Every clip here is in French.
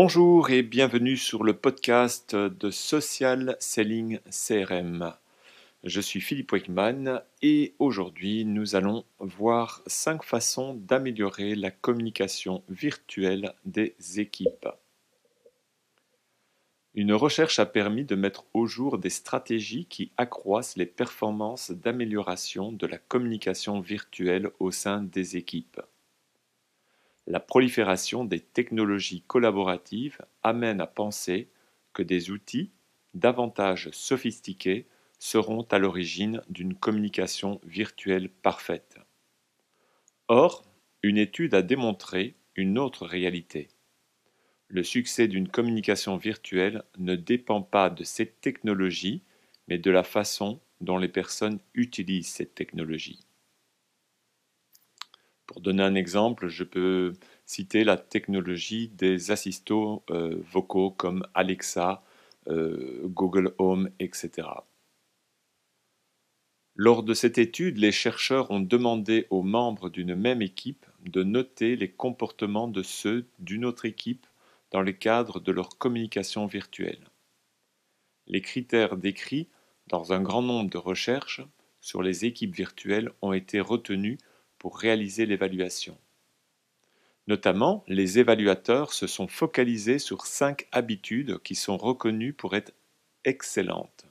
Bonjour et bienvenue sur le podcast de Social Selling CRM. Je suis Philippe Weckman et aujourd'hui nous allons voir cinq façons d'améliorer la communication virtuelle des équipes. Une recherche a permis de mettre au jour des stratégies qui accroissent les performances d'amélioration de la communication virtuelle au sein des équipes. La prolifération des technologies collaboratives amène à penser que des outils davantage sophistiqués seront à l'origine d'une communication virtuelle parfaite. Or, une étude a démontré une autre réalité. Le succès d'une communication virtuelle ne dépend pas de cette technologie, mais de la façon dont les personnes utilisent cette technologie. Pour donner un exemple, je peux citer la technologie des assistants euh, vocaux comme Alexa, euh, Google Home, etc. Lors de cette étude, les chercheurs ont demandé aux membres d'une même équipe de noter les comportements de ceux d'une autre équipe dans le cadre de leur communication virtuelle. Les critères décrits dans un grand nombre de recherches sur les équipes virtuelles ont été retenus pour réaliser l'évaluation. Notamment, les évaluateurs se sont focalisés sur cinq habitudes qui sont reconnues pour être excellentes.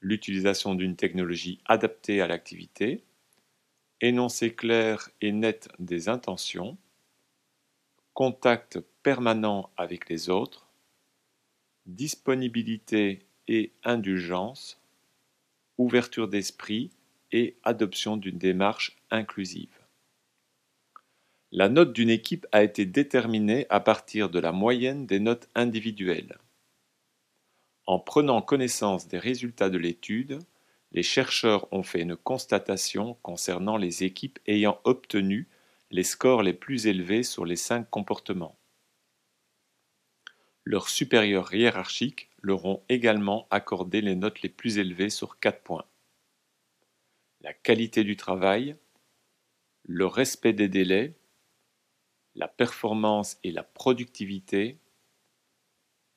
L'utilisation d'une technologie adaptée à l'activité, énoncé clair et net des intentions, contact permanent avec les autres, disponibilité et indulgence, ouverture d'esprit et adoption d'une démarche inclusive. La note d'une équipe a été déterminée à partir de la moyenne des notes individuelles. En prenant connaissance des résultats de l'étude, les chercheurs ont fait une constatation concernant les équipes ayant obtenu les scores les plus élevés sur les cinq comportements. Leurs supérieurs hiérarchiques leur ont également accordé les notes les plus élevées sur quatre points la qualité du travail, le respect des délais, la performance et la productivité,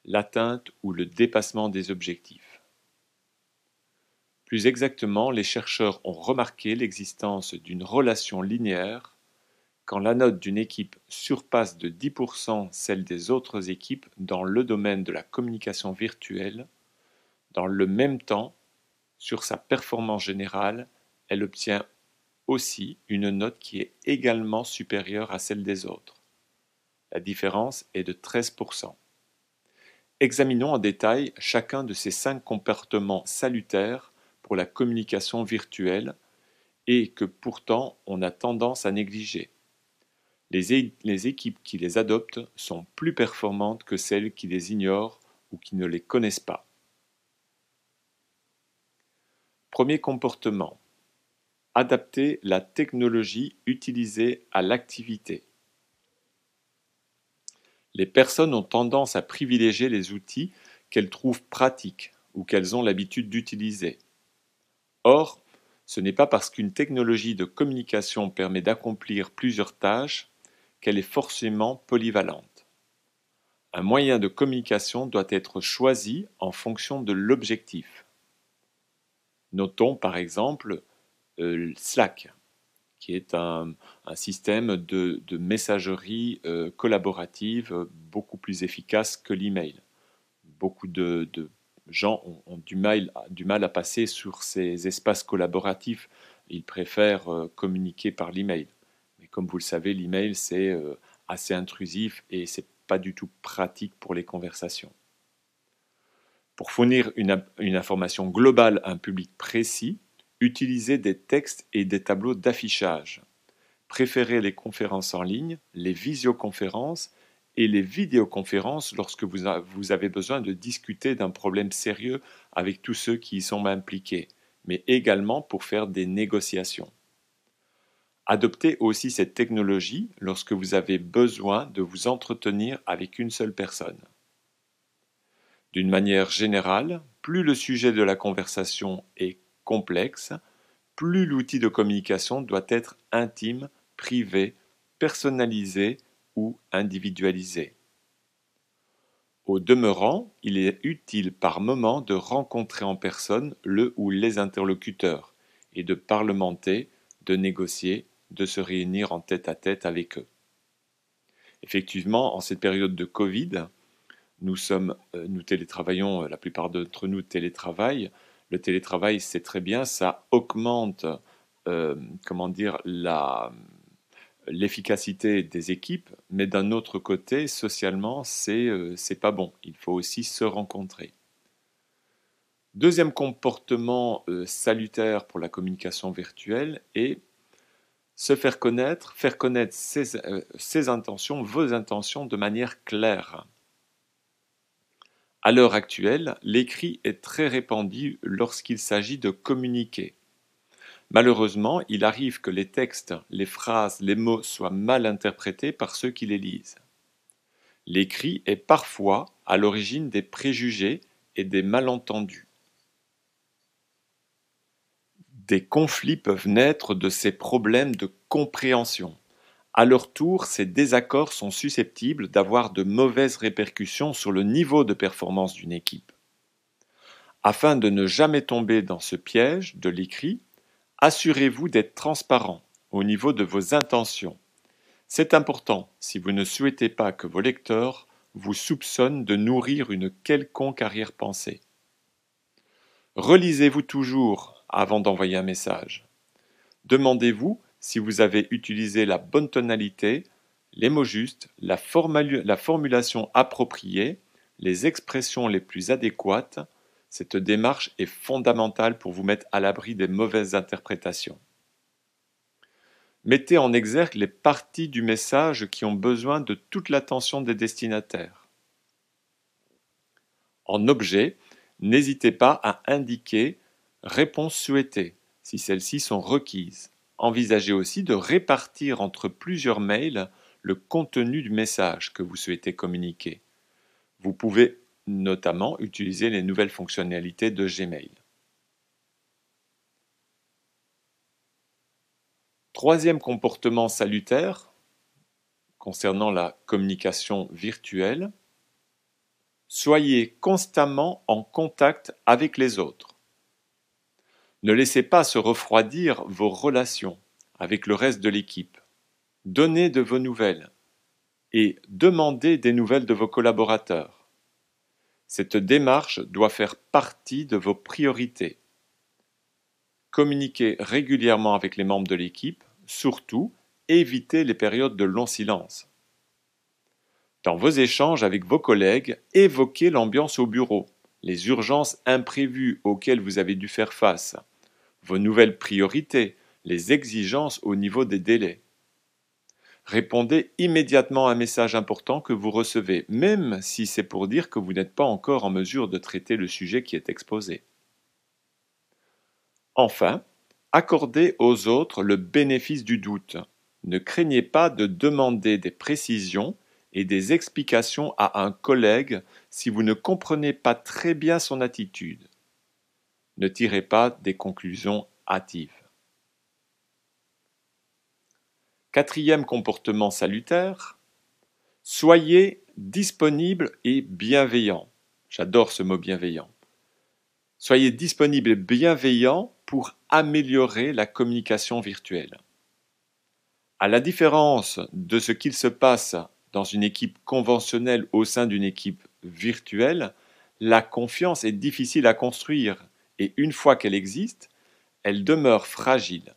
l'atteinte ou le dépassement des objectifs. Plus exactement, les chercheurs ont remarqué l'existence d'une relation linéaire quand la note d'une équipe surpasse de 10% celle des autres équipes dans le domaine de la communication virtuelle, dans le même temps, sur sa performance générale, elle obtient aussi une note qui est également supérieure à celle des autres. La différence est de 13%. Examinons en détail chacun de ces cinq comportements salutaires pour la communication virtuelle et que pourtant on a tendance à négliger. Les, équipes qui les adoptent sont plus performantes que celles qui les ignorent ou qui ne les connaissent pas. Premier comportement adapter la technologie utilisée à l'activité. Les personnes ont tendance à privilégier les outils qu'elles trouvent pratiques ou qu'elles ont l'habitude d'utiliser. Or, ce n'est pas parce qu'une technologie de communication permet d'accomplir plusieurs tâches qu'elle est forcément polyvalente. Un moyen de communication doit être choisi en fonction de l'objectif. Notons par exemple euh, Slack, qui est un, système de, messagerie euh, collaborative beaucoup plus efficace que l'email. Beaucoup de, gens ont, du, mal, du, mal, à passer sur ces espaces collaboratifs. Ils préfèrent euh, communiquer par l'email. Mais comme vous le savez, l'email, c'est assez intrusif et c'est pas du tout pratique pour les conversations. Pour fournir une information globale à un public précis, Utilisez des textes et des tableaux d'affichage. Préférez les conférences en ligne, les visioconférences et les vidéoconférences lorsque vous avez besoin de discuter d'un problème sérieux avec tous ceux qui y sont impliqués, mais également pour faire des négociations. Adoptez aussi cette technologie lorsque vous avez besoin de vous entretenir avec une seule personne. D'une manière générale, plus le sujet de la conversation est complexe, plus l'outil de communication doit être intime, privé, personnalisé, ou individualisée. Au demeurant, il est utile par moment de rencontrer en personne le ou les interlocuteurs et de parlementer, de négocier, de se réunir en tête à tête avec eux. Effectivement, en cette période de Covid, nous sommes, euh, nous télétravaillons, euh, la plupart d'entre nous télétravaillent. Le télétravail, c'est très bien, ça augmente, euh, comment dire, l'efficacité des équipes, mais d'un autre côté, socialement, c'est c'est pas bon. Il faut aussi se rencontrer. Deuxième comportement salutaire pour la communication virtuelle est se faire connaître, faire connaître ses intentions, vos intentions de manière claire. À l'heure actuelle, l'écrit est très répandu lorsqu'il s'agit de communiquer. Malheureusement, il arrive que les textes, les phrases, les mots soient mal interprétés par ceux qui les lisent. L'écrit est parfois à l'origine des préjugés et des malentendus. Des conflits peuvent naître de ces problèmes de compréhension. À leur tour, ces désaccords sont susceptibles d'avoir de mauvaises répercussions sur le niveau de performance d'une équipe. Afin de ne jamais tomber dans ce piège de l'écrit, assurez-vous d'être transparent au niveau de vos intentions. C'est important si vous ne souhaitez pas que vos lecteurs vous soupçonnent de nourrir une quelconque arrière-pensée. Relisez-vous toujours avant d'envoyer un message. Demandez-vous si vous avez utilisé la bonne tonalité, les mots justes, la, la formulation appropriée, les expressions les plus adéquates, cette démarche est fondamentale pour vous mettre à l'abri des mauvaises interprétations. Mettez en exergue les parties du message qui ont besoin de toute l'attention des destinataires. En objet, n'hésitez pas à indiquer réponse souhaitée si celles-ci sont requises. Envisagez aussi de répartir entre plusieurs mails le contenu du message que vous souhaitez communiquer. Vous pouvez notamment utiliser les nouvelles fonctionnalités de Gmail. Troisième comportement salutaire concernant la communication virtuelle, soyez constamment en contact avec les autres. Ne laissez pas se refroidir vos relations avec le reste de l'équipe. Donnez de vos nouvelles et demandez des nouvelles de vos collaborateurs. Cette démarche doit faire partie de vos priorités. Communiquez régulièrement avec les membres de l'équipe, surtout évitez les périodes de long silence. Dans vos échanges avec vos collègues, évoquez l'ambiance au bureau les urgences imprévues auxquelles vous avez dû faire face, vos nouvelles priorités, les exigences au niveau des délais. Répondez immédiatement à un message important que vous recevez, même si c'est pour dire que vous n'êtes pas encore en mesure de traiter le sujet qui est exposé. Enfin, accordez aux autres le bénéfice du doute. Ne craignez pas de demander des précisions et des explications à un collègue si vous ne comprenez pas très bien son attitude. Ne tirez pas des conclusions hâtives. Quatrième comportement salutaire, soyez disponible et bienveillant. J'adore ce mot bienveillant. Soyez disponible et bienveillant pour améliorer la communication virtuelle. À la différence de ce qu'il se passe dans une équipe conventionnelle au sein d'une équipe virtuelle, la confiance est difficile à construire et une fois qu'elle existe, elle demeure fragile.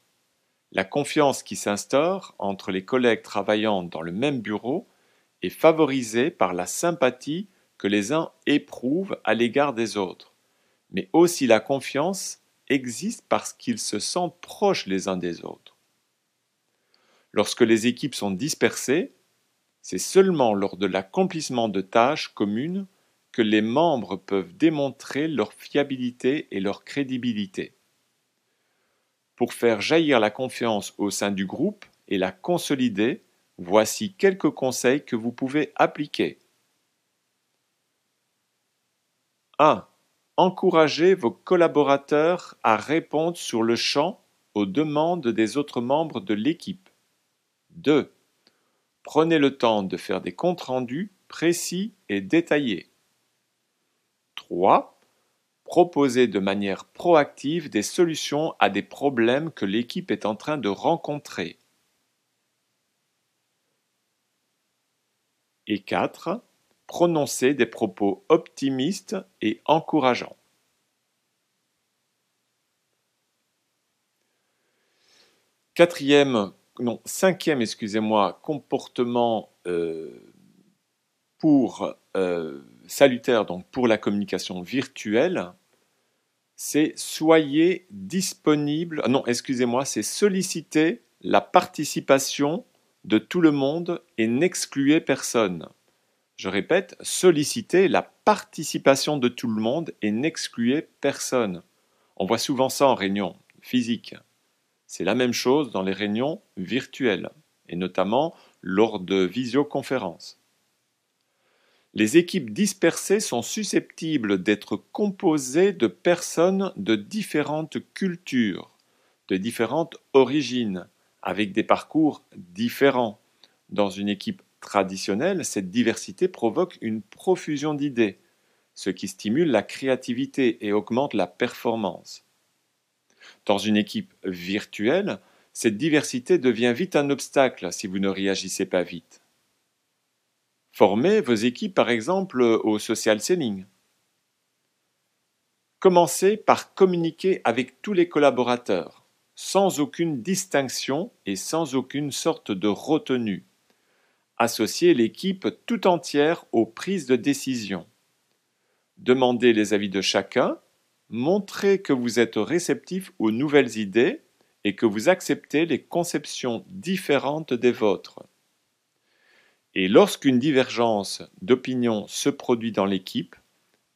La confiance qui s'instaure entre les collègues travaillant dans le même bureau est favorisée par la sympathie que les uns éprouvent à l'égard des autres. Mais aussi la confiance existe parce qu'ils se sentent proches les uns des autres. Lorsque les équipes sont dispersées, c'est seulement lors de l'accomplissement de tâches communes que les membres peuvent démontrer leur fiabilité et leur crédibilité. Pour faire jaillir la confiance au sein du groupe et la consolider, voici quelques conseils que vous pouvez appliquer. 1. Encouragez vos collaborateurs à répondre sur le champ aux demandes des autres membres de l'équipe. 2. Prenez le temps de faire des comptes rendus précis et détaillés. 3. Proposez de manière proactive des solutions à des problèmes que l'équipe est en train de rencontrer. Et 4. Prononcez des propos optimistes et encourageants. Quatrième, non, cinquième, excusez-moi, comportement euh, pour euh, salutaire donc pour la communication virtuelle, c'est soyez disponible. Non, excusez-moi, c'est solliciter la participation de tout le monde et n'excluez personne. Je répète, solliciter la participation de tout le monde et n'excluez personne. On voit souvent ça en réunion physique. C'est la même chose dans les réunions virtuelles, et notamment lors de visioconférences. Les équipes dispersées sont susceptibles d'être composées de personnes de différentes cultures, de différentes origines, avec des parcours différents. Dans une équipe traditionnelle, cette diversité provoque une profusion d'idées, ce qui stimule la créativité et augmente la performance. Dans une équipe virtuelle, cette diversité devient vite un obstacle si vous ne réagissez pas vite. Formez vos équipes par exemple au social selling. Commencez par communiquer avec tous les collaborateurs, sans aucune distinction et sans aucune sorte de retenue. Associez l'équipe tout entière aux prises de décision. Demandez les avis de chacun montrez que vous êtes réceptif aux nouvelles idées et que vous acceptez les conceptions différentes des vôtres. Et lorsqu'une divergence d'opinion se produit dans l'équipe,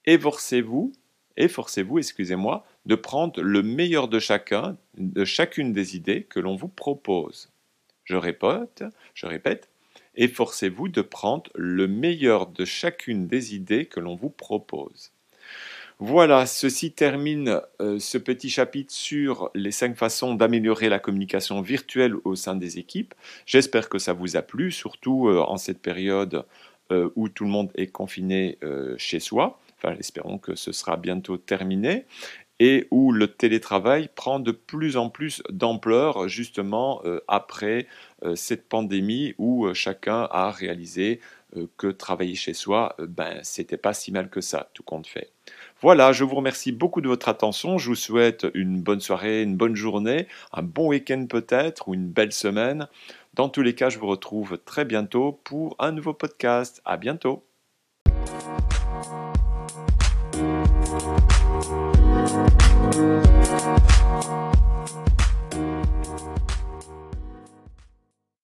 efforcez-vous, excusez-moi, de prendre le meilleur de chacun, de chacune des idées que l'on vous propose. Je répète, je répète, efforcez-vous de prendre le meilleur de chacune des idées que l'on vous propose. Voilà, ceci termine euh, ce petit chapitre sur les cinq façons d'améliorer la communication virtuelle au sein des équipes. J'espère que ça vous a plu, surtout euh, en cette période euh, où tout le monde est confiné chez soi. Enfin, espérons que ce sera bientôt terminé et où le télétravail prend de plus en plus d'ampleur justement après cette pandémie où chacun a réalisé que travailler chez soi, ben c'était pas si mal que ça, tout compte fait. Voilà, je vous remercie beaucoup de votre attention. Je vous souhaite une bonne soirée, une bonne journée, un bon week-end peut-être ou une belle semaine. Dans tous les cas, je vous retrouve très bientôt pour un nouveau podcast. À bientôt.